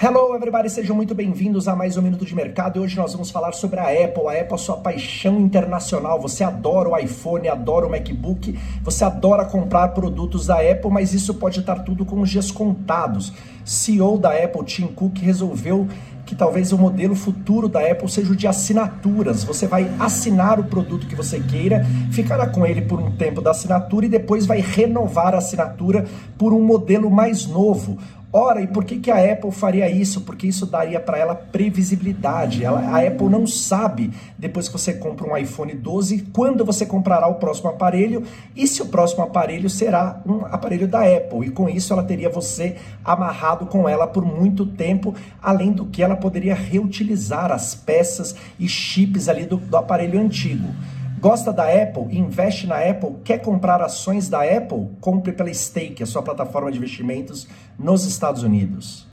Hello, everybody, sejam muito bem-vindos a mais um Minuto de Mercado e hoje nós vamos falar sobre a Apple. A Apple é sua paixão internacional. Você adora o iPhone, adora o MacBook, você adora comprar produtos da Apple, mas isso pode estar tudo com os dias contados. CEO da Apple, Tim Cook, resolveu que talvez o modelo futuro da Apple seja o de assinaturas. Você vai assinar o produto que você queira, ficará com ele por um tempo da assinatura e depois vai renovar a assinatura por um modelo mais novo. Ora, e por que, que a Apple faria isso? Porque isso daria para ela previsibilidade. Ela, a Apple não sabe, depois que você compra um iPhone 12, quando você comprará o próximo aparelho e se o próximo aparelho será um aparelho da Apple. E com isso ela teria você amarrado com ela por muito tempo, além do que ela poderia reutilizar as peças e chips ali do, do aparelho antigo. Gosta da Apple? Investe na Apple? Quer comprar ações da Apple? Compre pela Stake, a sua plataforma de investimentos nos Estados Unidos.